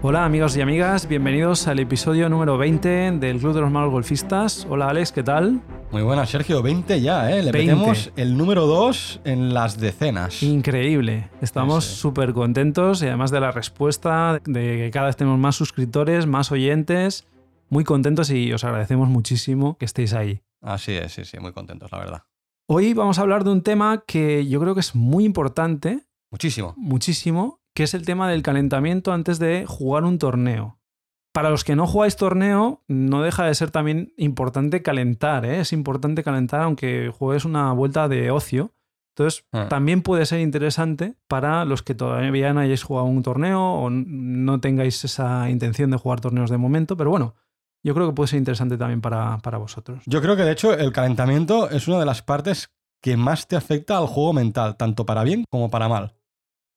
Hola amigos y amigas, bienvenidos al episodio número 20 del Club de los Malos Golfistas. Hola Alex, ¿qué tal? Muy buenas, Sergio. 20 ya, ¿eh? Le 20. metemos el número 2 en las decenas. Increíble, estamos Sí. súper contentos y además de la respuesta, de que cada vez tenemos más suscriptores, más oyentes, muy contentos y os agradecemos muchísimo que estéis ahí. Así es, sí, sí, muy contentos, la verdad. Hoy vamos a hablar de un tema que yo creo que es muy importante, Muchísimo. muchísimo, que es el tema del calentamiento antes de jugar un torneo. Para los que no jugáis torneo, no deja de ser también importante calentar, ¿eh? es importante calentar aunque juegues una vuelta de ocio. Entonces, Ah. también puede ser interesante para los que todavía no hayáis jugado un torneo o no tengáis esa intención de jugar torneos de momento, pero bueno, yo creo que puede ser interesante también para, para vosotros. Yo creo que de hecho el calentamiento es una de las partes que más te afecta al juego mental, tanto para bien como para mal.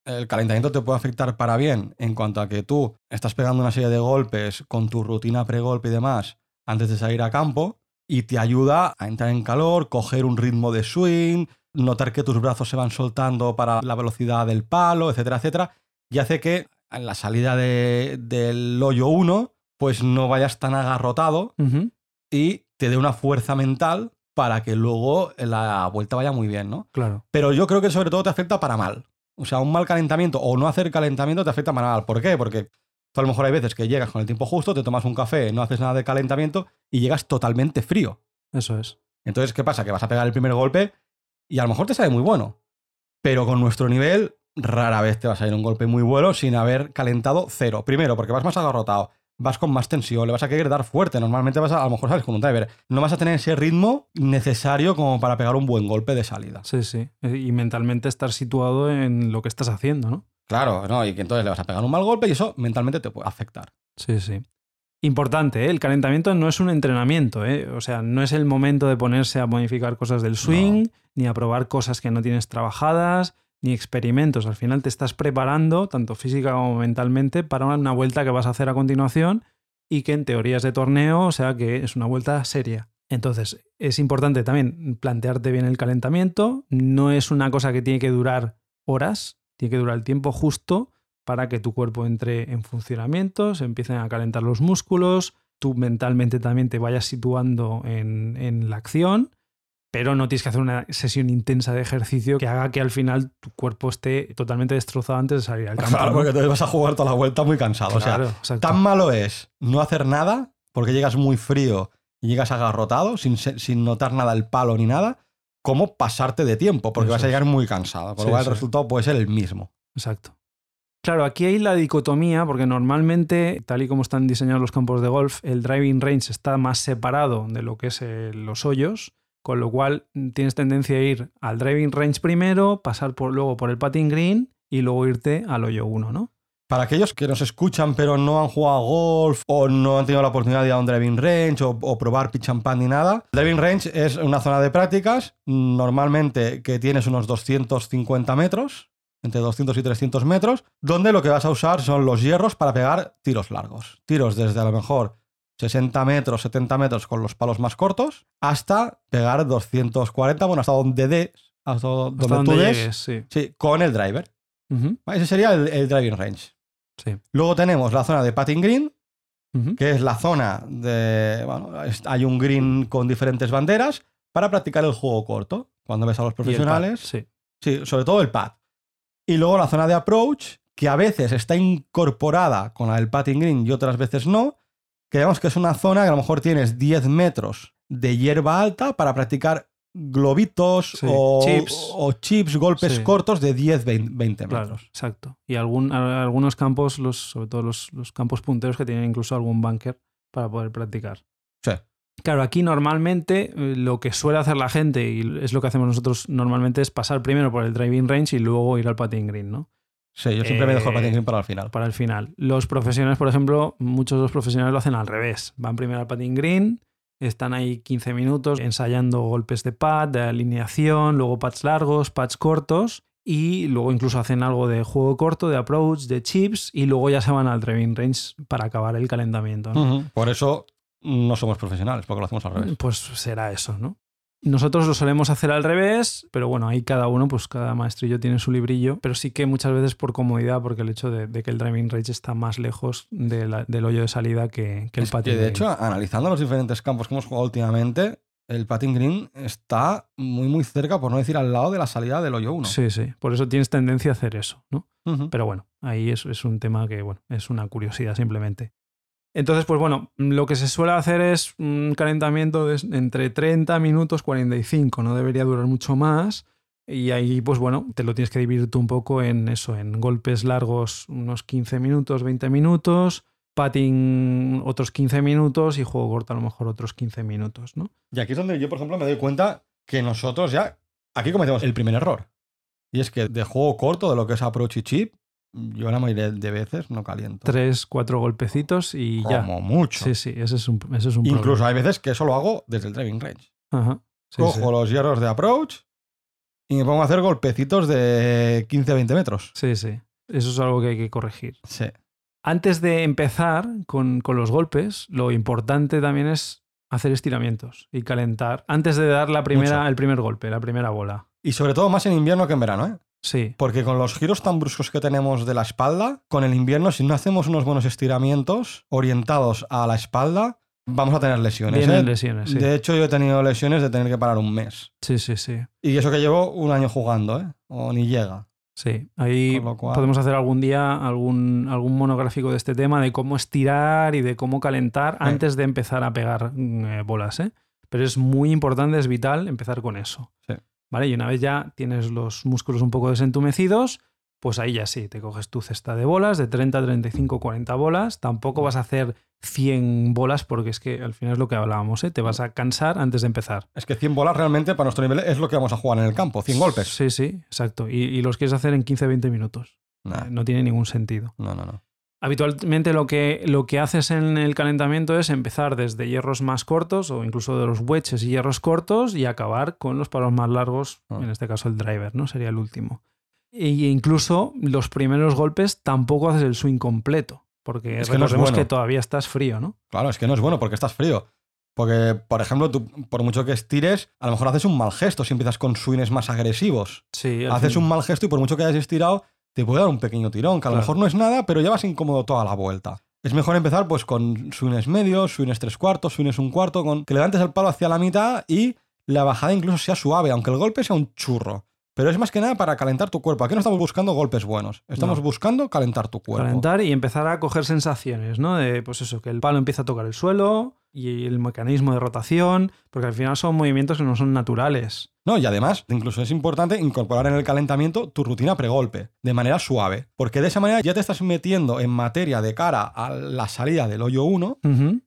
El calentamiento te puede afectar para bien en cuanto a que tú estás pegando una serie de golpes con tu rutina pre-golpe y demás antes de salir a campo y te ayuda a entrar en calor, coger un ritmo de swing, notar que tus brazos se van soltando para la velocidad del palo, etcétera, etcétera, y hace que en la salida de- del hoyo 1 pues no vayas tan agarrotado y te dé una fuerza mental para que luego la vuelta vaya muy bien, ¿no? claro. Pero yo creo que sobre todo te afecta para mal. O sea, un mal calentamiento o no hacer calentamiento te afecta mal. ¿Por qué? Porque tú a lo mejor hay veces que llegas con el tiempo justo, te tomas un café, no haces nada de calentamiento y llegas totalmente frío. Eso es. Entonces, ¿qué pasa? Que vas a pegar el primer golpe y a lo mejor te sale muy bueno. Pero con nuestro nivel, rara vez te va a salir un golpe muy bueno sin haber calentado cero. Primero, porque vas más agarrotado, vas con más tensión, le vas a querer dar fuerte. Normalmente vas a, a lo mejor sales con un driver. No vas a tener ese ritmo necesario como para pegar un buen golpe de salida. Sí, sí. Y mentalmente estar situado en lo que estás haciendo, ¿no? Claro, ¿no? Y que entonces le vas a pegar un mal golpe y eso mentalmente te puede afectar. Sí, sí. Importante, ¿eh? el calentamiento no es un entrenamiento, ¿eh? o sea, no es el momento de ponerse a modificar cosas del swing, ni a probar cosas que no tienes trabajadas, ni experimentos. Al final te estás preparando, tanto física como mentalmente, para una vuelta que vas a hacer a continuación y que en teoría es de torneo, o sea que es una vuelta seria. Entonces, es importante también plantearte bien el calentamiento. No es una cosa que tiene que durar horas, tiene que durar el tiempo justo para que tu cuerpo entre en funcionamiento, se empiecen a calentar los músculos, tú mentalmente también te vayas situando en, en la acción, pero no tienes que hacer una sesión intensa de ejercicio que haga que al final tu cuerpo esté totalmente destrozado antes de salir al campo. Claro, porque entonces vas a jugar toda la vuelta muy cansado. Claro, o sea, exacto. tan malo es no hacer nada porque llegas muy frío y llegas agarrotado sin, sin notar nada el palo ni nada, como pasarte de tiempo porque Eso vas a llegar muy cansado. Por Sí, lo cual sí. el resultado puede ser el mismo. Exacto. Claro, aquí hay la dicotomía, porque normalmente, tal y como están diseñados los campos de golf, el driving range está más separado de lo que es eh, los hoyos, con lo cual mm, tienes tendencia a ir al driving range primero, pasar por, luego por el putting green y luego irte al hoyo 1, ¿no? Para aquellos que nos escuchan pero no han jugado golf o no han tenido la oportunidad de ir a un driving range o, probar pitch putt ni nada, driving range es una zona de prácticas normalmente que tienes unos 250 metros, entre 200 y 300 metros, donde lo que vas a usar son los hierros para pegar tiros largos. Tiros desde a lo mejor 60 metros, 70 metros con los palos más cortos, hasta pegar 240, bueno, hasta donde des, hasta donde, Hasta tú des, sí. sí, con el driver. Ese sería el- el driving range. sí. Luego tenemos la zona de putting green, que es la zona de. Bueno, hay un green con diferentes banderas para practicar el juego corto. Cuando ves a los el pad, profesionales. sí. Sí, sobre todo el pad. Y luego la zona de approach, que a veces está incorporada con la del putting green y otras veces no. Que digamos que es una zona que a lo mejor tienes 10 metros de hierba alta para practicar globitos Sí, o, chips. o chips, golpes Sí. cortos de 10, 20 metros. Claro, exacto. Y algún, algunos campos, los, sobre todo los, los campos punteros, que tienen incluso algún bunker para poder practicar. Sí. Claro, aquí normalmente eh, lo que suele hacer la gente, y es lo que hacemos nosotros normalmente, es pasar primero por el driving range y luego ir al putting green, ¿no? Sí, yo siempre me dejo el Eh, green para el final. Para el final. Los profesionales, por ejemplo, muchos de los profesionales lo hacen al revés. Van primero al putting green, están ahí 15 minutos ensayando golpes de pad, de alineación, luego pads largos, pads cortos y luego incluso hacen algo de juego corto, de approach, de chips y luego ya se van al driving range para acabar el calentamiento. Por eso no somos profesionales, porque lo hacemos al revés. Pues será eso, ¿no? Nosotros lo solemos hacer al revés, pero bueno, ahí cada uno, pues cada maestrillo tiene su librillo, pero sí que muchas veces por comodidad, porque el hecho de, que el driving range está más lejos del hoyo de salida que, el patio. de hecho, analizando los diferentes campos que hemos jugado últimamente, el patting green está muy, muy cerca, por no decir al lado de la salida del hoyo 1. Sí, sí. Por eso tienes tendencia a hacer eso, ¿no? Pero bueno, ahí es, es, un tema que, bueno, es una curiosidad simplemente. Entonces, pues bueno, lo que se suele hacer es un calentamiento de entre 30 minutos 45, no debería durar mucho más. Y ahí, pues bueno, te lo tienes que dividir tú un poco en eso, en golpes largos unos 15 minutos, 20 minutos, patting otros 15 minutos y juego corto a lo mejor otros 15 minutos, ¿no? Y aquí es donde yo, por ejemplo, me doy cuenta que nosotros ya, aquí cometemos el primer error. Y es que de juego corto, de lo que es approach y chip, yo la mayoría de veces no caliento. Tres, cuatro golpecitos y ya. Como mucho. Sí, sí, ese es un, ese es un Incluso hay veces que eso lo hago desde el driving range. Ajá. Cojo los hierros de approach y me pongo a hacer golpecitos de 15-20 metros. Sí, sí. Eso es algo que hay que corregir. Sí. Antes de empezar con, con los golpes, lo importante también es hacer estiramientos y calentar antes de dar la primera, el primer golpe, la primera bola. Y sobre todo más en invierno que en verano, ¿eh? Sí. Porque con los giros tan bruscos que tenemos de la espalda, con el invierno, si no hacemos unos buenos estiramientos orientados a la espalda, vamos a tener lesiones. ¿eh? lesiones, sí. De hecho, yo he tenido lesiones de tener que parar un mes. Sí, sí, sí. Y eso que llevo un año jugando, ¿eh? O ni llega. Sí, ahí podemos hacer algún día algún, algún monográfico de este tema, de cómo estirar y de cómo calentar antes de empezar a pegar mm, eh, bolas, ¿eh? Pero es muy importante, es vital empezar con eso. Sí. ¿Vale? Y una vez ya tienes los músculos un poco desentumecidos, pues ahí ya sí, te coges tu cesta de bolas, de 30, 35, 40 bolas. Tampoco vas a hacer 100 bolas porque es que al final es lo que hablábamos, ¿eh? te vas a cansar antes de empezar. Es que 100 bolas realmente para nuestro nivel es lo que vamos a jugar en el campo, 100 golpes. Sí, sí, exacto. Y, los quieres hacer en 15, 20 minutos. No tiene ningún sentido. No, no, no. Habitualmente lo que, lo que haces en el calentamiento es empezar desde hierros más cortos o incluso de los wedges y hierros cortos y acabar con los palos más largos, ah. en este caso el driver, ¿no? Sería el último. E incluso los primeros golpes tampoco haces el swing completo, porque es que recordemos que todavía estás frío, ¿no? Claro, es que no es bueno porque estás frío. Porque, por ejemplo, tú, por mucho que estires, a lo mejor haces un mal gesto si empiezas con swings más agresivos. Sí, haces un mal gesto y por mucho que hayas estirado, te puede dar un pequeño tirón, que a lo mejor no es nada, pero ya vas incómodo toda la vuelta. Es mejor empezar pues con swings medios, swings tres cuartos, swings un cuarto, con que levantes el palo hacia la mitad y la bajada incluso sea suave, aunque el golpe sea un churro. Pero es más que nada para calentar tu cuerpo. Aquí no estamos buscando golpes buenos. Estamos buscando calentar tu cuerpo. Calentar y empezar a coger sensaciones, ¿no? De, pues eso, que el palo empieza a tocar el suelo y el mecanismo de rotación, porque al final son movimientos que no son naturales. No, y además, incluso es importante incorporar en el calentamiento tu rutina pregolpe, de manera suave, porque de esa manera ya te estás metiendo en materia de cara a la salida del hoyo 1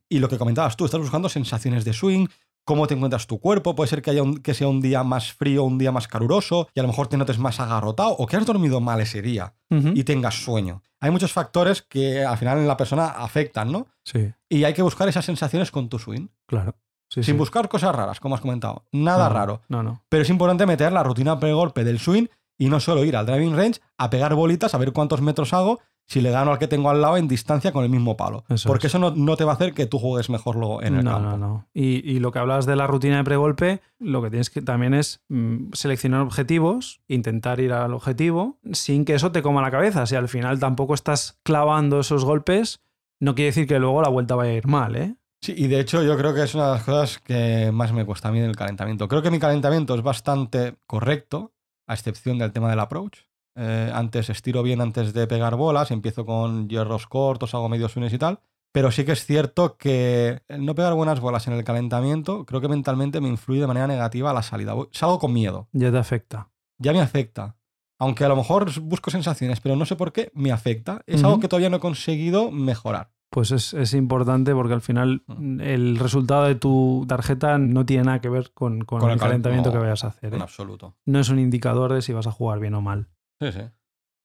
y lo que comentabas tú, estás buscando sensaciones de swing, cómo te encuentras tu cuerpo. Puede ser que, haya que sea un día más frío, un día más caluroso, y a lo mejor te notes más agarrotado o que has dormido mal ese día y tengas sueño. Hay muchos factores que al final en la persona afectan, ¿no? Sí. Y hay que buscar esas sensaciones con tu swing. Claro. Sin buscar cosas raras, como has comentado. Nada raro. No, no. Pero es importante meter la rutina pre-golpe del swing y no solo ir al driving range a pegar bolitas, a ver cuántos metros hago si le gano al que tengo al lado en distancia con el mismo palo. porque eso no, te va a hacer que tú juegues mejor luego en el no, campo. No, no, y, y, lo que hablas de la rutina de pregolpe, lo que tienes que también es mm, seleccionar objetivos, intentar ir al objetivo, sin que eso te coma la cabeza. Si al final tampoco estás clavando esos golpes, no quiere decir que luego la vuelta vaya a ir mal, ¿eh? Sí, y de hecho yo creo que es una de las cosas que más me cuesta a mí en el calentamiento. Creo que mi calentamiento es bastante correcto, a excepción del tema del approach. Eh, antes estiro bien antes de pegar bolas, empiezo con hierros cortos, hago medios swings y tal. Pero sí que es cierto que el no pegar buenas bolas en el calentamiento, creo que mentalmente me influye de manera negativa a la salida. Salgo con miedo. Ya te afecta. Ya me afecta. Aunque a lo mejor busco sensaciones, pero no sé por qué, me afecta. Es algo que todavía no he conseguido mejorar. Pues es, importante porque al final el resultado de tu tarjeta no tiene nada que ver con, el, calentamiento que vayas a hacer. En ¿eh? absoluto. No es un indicador de si vas a jugar bien o mal. Sí, sí.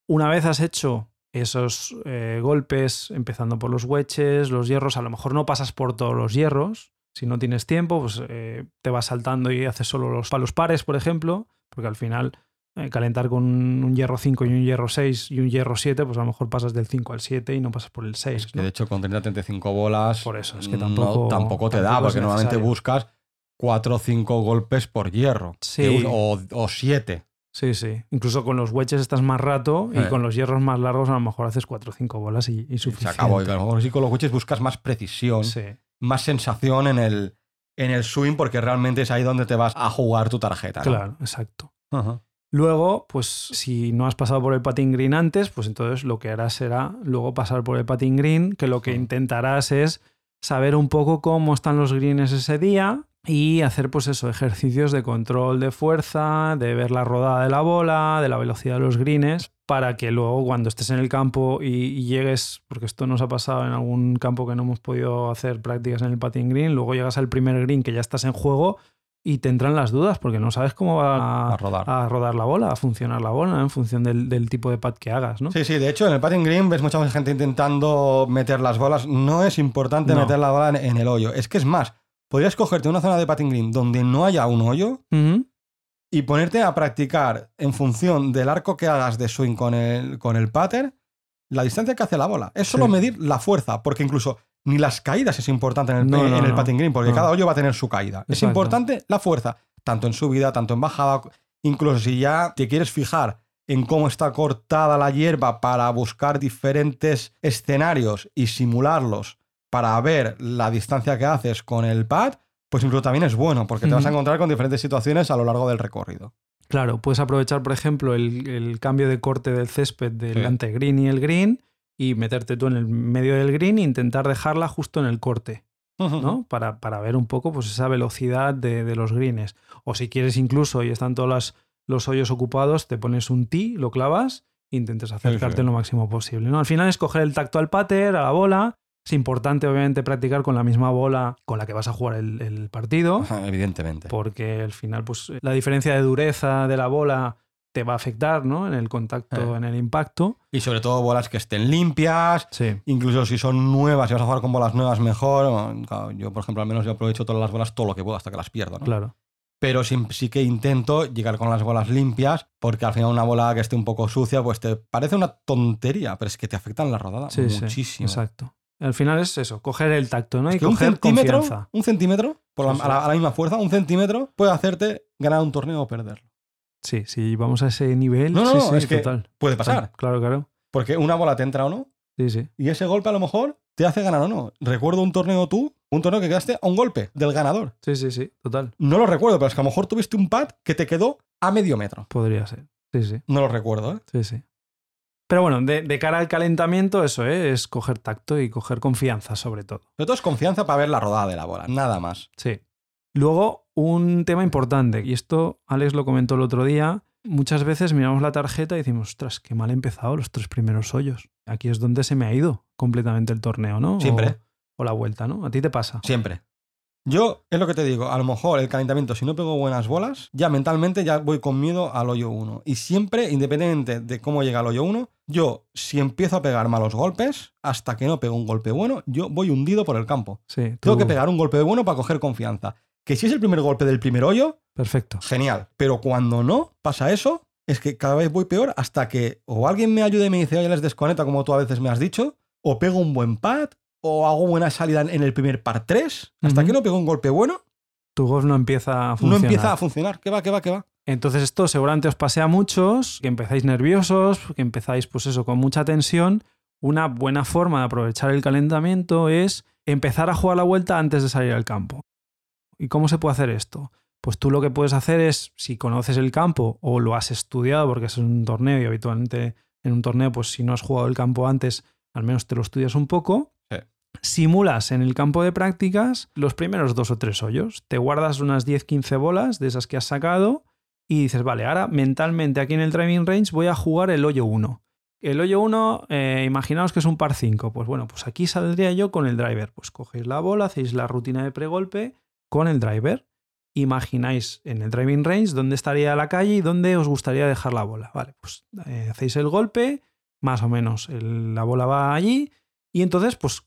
Una vez has hecho esos eh, golpes, empezando por los wedges, los hierros, a lo mejor no pasas por todos los hierros. Si no tienes tiempo, pues eh, te vas saltando y haces solo los palos pares, por ejemplo, porque al final eh, calentar con un hierro 5 y un hierro 6 y un hierro 7, pues a lo mejor pasas del 5 al 7 y no pasas por el 6. que de hecho con 30-35 bolas. Por eso, es que tampoco, tampoco te da, porque normalmente buscas cuatro o cinco golpes por hierro. Sí. O, o siete. Sí, sí. Incluso con los wedges estás más rato y Eh. con los hierros más largos a lo mejor haces 4 o 5 bolas y, y Se suficiente. acabó. Y a lo mejor sí con los coches buscas más precisión, Sí. más sensación en el, en el swing, porque realmente es ahí donde te vas a jugar tu tarjeta. ¿no? Claro, exacto. Ajá. Luego, pues si no has pasado por el patín green antes, pues entonces lo que harás será luego pasar por el patín green, que lo que intentarás es saber un poco cómo están los greens ese día y hacer pues eso, ejercicios de control de fuerza, de ver la rodada de la bola, de la velocidad de los greens, para que luego cuando estés en el campo y, y llegues, porque esto nos ha pasado en algún campo que no hemos podido hacer prácticas en el patín green, luego llegas al primer green que ya estás en juego y te entran las dudas porque no sabes cómo va A rodar. a rodar la bola, a funcionar la bola, en función del, del tipo de pad que hagas, ¿no? Sí, sí, de hecho en el patting green ves mucha gente intentando meter las bolas. No es importante No. meter la bola en, en el hoyo. Es que es más, podrías cogerte una zona de patting green donde no haya un hoyo y ponerte a practicar en función del arco que hagas de swing con el, con el pattern, la distancia que hace la bola. Es solo Sí. medir la fuerza, porque incluso ni las caídas es importante en el, No, no, en el no. patting green, porque cada hoyo va a tener su caída. Es importante la fuerza, tanto en subida, tanto en bajada, incluso si ya te quieres fijar en cómo está cortada la hierba para buscar diferentes escenarios y simularlos para ver la distancia que haces con el pad, pues incluso también es bueno, porque te vas a encontrar con diferentes situaciones a lo largo del recorrido. Claro, puedes aprovechar, por ejemplo, el, el cambio de corte del césped del Sí. antegreen y el green y meterte tú en el medio del green e intentar dejarla justo en el corte, ¿no? Para, para ver un poco pues, esa velocidad de, de los greens. O si quieres incluso y están todos las- los hoyos ocupados, te pones un tee, lo clavas e intentes acercarte sí. lo máximo posible. ¿no? Al final es coger el tacto al pater, a la bola. Es importante, obviamente, practicar con la misma bola con la que vas a jugar el, el partido Ajá, Evidentemente. porque al final pues la diferencia de dureza de la bola te va a afectar, ¿no? En el contacto, Eh. en el impacto. Y sobre todo bolas que estén limpias, Sí. incluso si son nuevas, si vas a jugar con bolas nuevas mejor. yo, por ejemplo, al menos yo aprovecho todas las bolas todo lo que puedo hasta que las pierdo. ¿no? Claro. Pero sí, sí que intento llegar con las bolas limpias, porque al final una bola que esté un poco sucia, pues te parece una tontería, pero es que te afectan la rodada Sí, sí. muchísimo. Exacto. Al final es eso, coger el tacto, ¿no? Es y que un coger centímetro, confianza. un centímetro, por la-. A, la, a la misma fuerza, un centímetro puede hacerte ganar un torneo o perderlo. Sí, si vamos a ese nivel, No, no, sí, no, sí, es que total. Puede pasar, Claro, claro. porque una bola te entra o no, Sí, sí. Y ese golpe a lo mejor te hace ganar o no. Recuerdo un torneo tú, un torneo que quedaste a un golpe del ganador. Sí, sí, sí, total. No lo recuerdo, pero es que a lo mejor tuviste un pad que te quedó a medio metro. Podría ser. Sí, sí. No lo recuerdo, ¿eh? Sí, sí. Pero bueno, de, de cara al calentamiento, eso ¿eh? es coger tacto y coger confianza, sobre todo. Sobre todo es confianza para ver la rodada de la bola, nada más. Sí. Luego, un tema importante, y esto Alex lo comentó el otro día, muchas veces miramos la tarjeta y decimos, ostras, qué mal he empezado los tres primeros hoyos. Aquí es donde se me ha ido completamente el torneo, ¿no? Siempre. O, o la vuelta, ¿no? A ti te pasa. Siempre. Yo, es lo que te digo, a lo mejor el calentamiento, si no pego buenas bolas, ya mentalmente ya voy con miedo al hoyo 1. Y siempre, independientemente de cómo llega al hoyo 1, yo, si empiezo a pegar malos golpes, hasta que no pego un golpe bueno, yo voy hundido por el campo. Sí, Tengo que pegar un golpe bueno para coger confianza. Que si es el primer golpe del primer hoyo, Perfecto. genial. Pero cuando no pasa eso, es que cada vez voy peor hasta que o alguien me ayude y me dice, oye, les desconecta, como tú a veces me has dicho, o pego un buen pad, o hago buena salida en el primer par 3, hasta que no pego un golpe bueno, Tu golf no empieza a no funcionar. empieza a funcionar. ¿Qué va, qué va, qué va? Entonces esto seguramente os pase a muchos, que empezáis nerviosos, que empezáis pues eso, con mucha tensión. Una buena forma de aprovechar el calentamiento es empezar a jugar la vuelta antes de salir al campo. ¿Y cómo se puede hacer esto? Pues tú lo que puedes hacer es, si conoces el campo o lo has estudiado, porque es un torneo y habitualmente en un torneo, pues si no has jugado el campo antes, al menos te lo estudias un poco, Sí. simulas en el campo de prácticas los primeros dos o tres hoyos. Te guardas unas 10-15 bolas de esas que has sacado y dices, vale, ahora mentalmente aquí en el driving range voy a jugar el hoyo 1. El hoyo 1, eh, imaginaos que es un par 5. Pues bueno, pues aquí saldría yo con el driver. Pues cogéis la bola, hacéis la rutina de pregolpe con el driver. Imagináis en el driving range dónde estaría la calle y dónde os gustaría dejar la bola. Vale, pues eh, hacéis el golpe, más o menos la bola va allí y entonces pues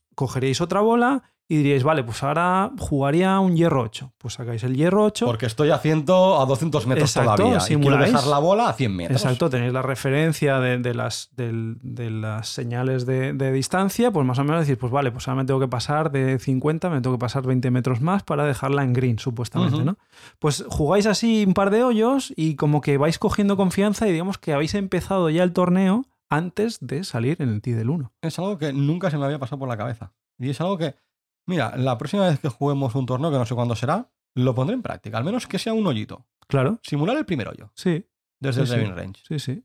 otra bola y diríais, vale, pues ahora jugaría un hierro 8. Pues sacáis el hierro 8. Porque estoy a, 100, a 200 metros Exacto, todavía. Y quiero simuláis. dejar la bola a 100 metros. Exacto, tenéis la referencia de, de las, de las señales de, de distancia, pues más o menos decir, pues vale, pues ahora me tengo que pasar de 50, me tengo que pasar 20 metros más para dejarla en green, supuestamente. ¿no? Pues jugáis así un par de hoyos y como que vais cogiendo confianza y digamos que habéis empezado ya el torneo antes de salir en el tee del 1. Es algo que nunca se me había pasado por la cabeza. Y es algo que, mira, la próxima vez que juguemos un torneo, que no sé cuándo será, lo pondré en práctica. Al menos que sea un hoyito. Claro, Simular el primer hoyo sí, desde Sí, el sí. driving range. sí, sí.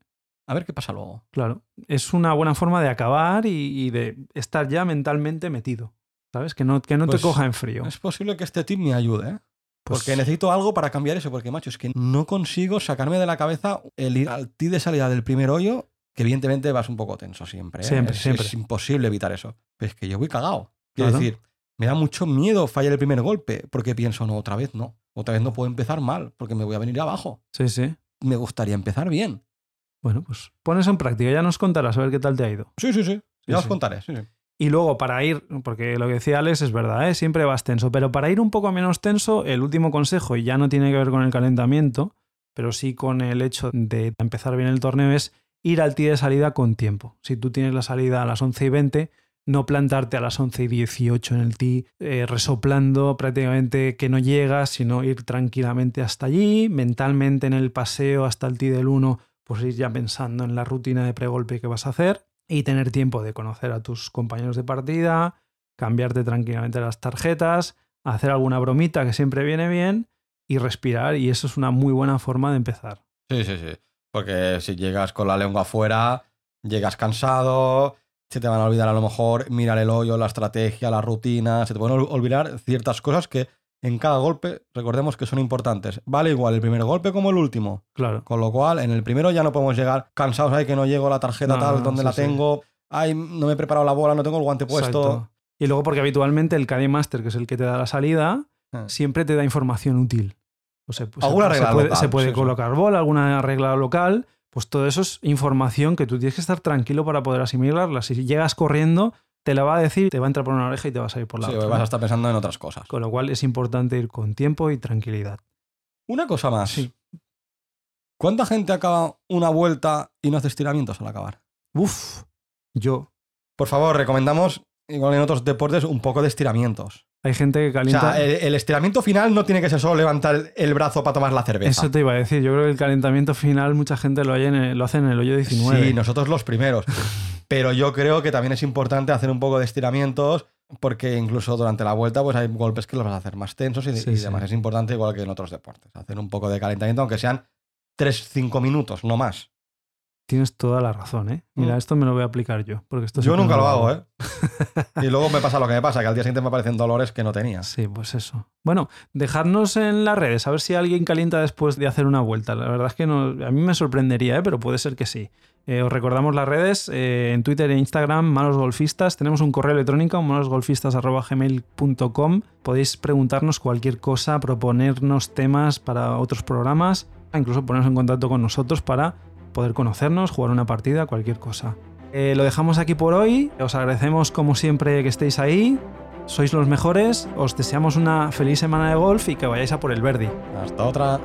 A ver qué pasa luego. Claro, es una buena forma de acabar y, y de estar ya mentalmente metido. ¿Sabes? Que no, que no Pues, te coja en frío. Es posible que este tip me ayude, ¿eh? Pues- Porque necesito algo para cambiar eso, porque macho, es que no consigo sacarme de la cabeza el ir al tee de salida del primer hoyo, que evidentemente vas un poco tenso siempre. ¿eh? Siempre, es, siempre. es imposible evitar eso. Pero es que yo voy cagado. Quiero Claro. decir, me da mucho miedo fallar el primer golpe, porque pienso, no, otra vez no. Otra vez no puedo empezar mal, porque me voy a venir abajo. Sí, sí. Me gustaría empezar bien. Bueno, pues pones en práctica, ya nos contarás a ver qué tal te ha ido. Sí, sí, sí. Sí, Ya os sí. contaré. Sí, sí. Y luego para ir, porque lo que decía Alex es verdad, ¿eh? siempre vas tenso, pero para ir un poco menos tenso, el último consejo, y ya no tiene que ver con el calentamiento, pero sí con el hecho de empezar bien el torneo, es ir al tee de salida con tiempo. Si tú tienes la salida a las 11 y 20, no plantarte a las 11 y 18 en el tee, eh, resoplando prácticamente que no llegas, sino ir tranquilamente hasta allí, mentalmente en el paseo hasta el tee del 1, pues ir ya pensando en la rutina de pregolpe que vas a hacer y tener tiempo de conocer a tus compañeros de partida, cambiarte tranquilamente las tarjetas, hacer alguna bromita que siempre viene bien y respirar y eso es una muy buena forma de empezar. Sí, sí, sí. Porque si llegas con la lengua afuera, llegas cansado, se te van a olvidar a lo mejor mirar el hoyo, la estrategia, la rutina, se te pueden ol- olvidar ciertas cosas que en cada golpe recordemos que son importantes. Vale igual el primer golpe como el último. Claro. Con lo cual, en el primero ya no podemos llegar cansados, ay, que no llego la tarjeta No, tal, donde sí, la sí. tengo, ay, no me he preparado la bola, no tengo el guante puesto. Exacto. Y luego porque habitualmente el Caddy Master, que es el que te da la salida, Ah. siempre te da información útil. O sea, pues, Alguna se, regla puede, local, se puede sí, sí. colocar bola, alguna regla local, pues todo eso es información que tú tienes que estar tranquilo para poder asimilarla. Si llegas corriendo, te la va a decir, te va a entrar por una oreja y te vas a ir por la Sí, otra. vas ¿no? a estar pensando en otras cosas. Con lo cual es importante ir con tiempo y tranquilidad. Una cosa más. Sí. ¿Cuánta gente acaba una vuelta y no hace estiramientos al acabar? Uf, yo. Por favor, recomendamos, igual en otros deportes, un poco de estiramientos. Hay gente que O calienta. sea, el, el estiramiento final no tiene que ser solo levantar el brazo para tomar la cerveza. Eso te iba a decir. Yo creo que el calentamiento final mucha gente lo, hay en el- lo hace en el hoyo 19. Sí, nosotros los primeros. Pero yo creo que también es importante hacer un poco de estiramientos porque incluso durante la vuelta pues hay golpes que los vas a hacer más tensos y, Sí, y sí. demás. Es importante igual que en otros deportes. Hacer un poco de calentamiento, aunque sean 3-5 minutos, no más. Tienes toda la razón, ¿eh? Mira, Mm. esto me lo voy a aplicar yo. Porque esto Yo nunca lo hago, ¿eh? y luego me pasa lo que me pasa, que al día siguiente me aparecen dolores que no tenía. Sí, pues eso. Bueno, dejarnos en las redes, a ver si alguien calienta después de hacer una vuelta. La verdad es que no, a mí me sorprendería, ¿eh? pero puede ser que sí. Eh, os recordamos las redes, eh, en Twitter e Instagram, Malos Golfistas. Tenemos un correo electrónico, malosgolfistas.gmail.com. Podéis preguntarnos cualquier cosa, proponernos temas para otros programas, incluso ponernos en contacto con nosotros para poder conocernos, jugar una partida, cualquier cosa. Eh, lo dejamos aquí por hoy. Os agradecemos como siempre que estéis ahí. Sois los mejores. Os deseamos una feliz semana de golf y que vayáis a por el Verdi. Hasta otra.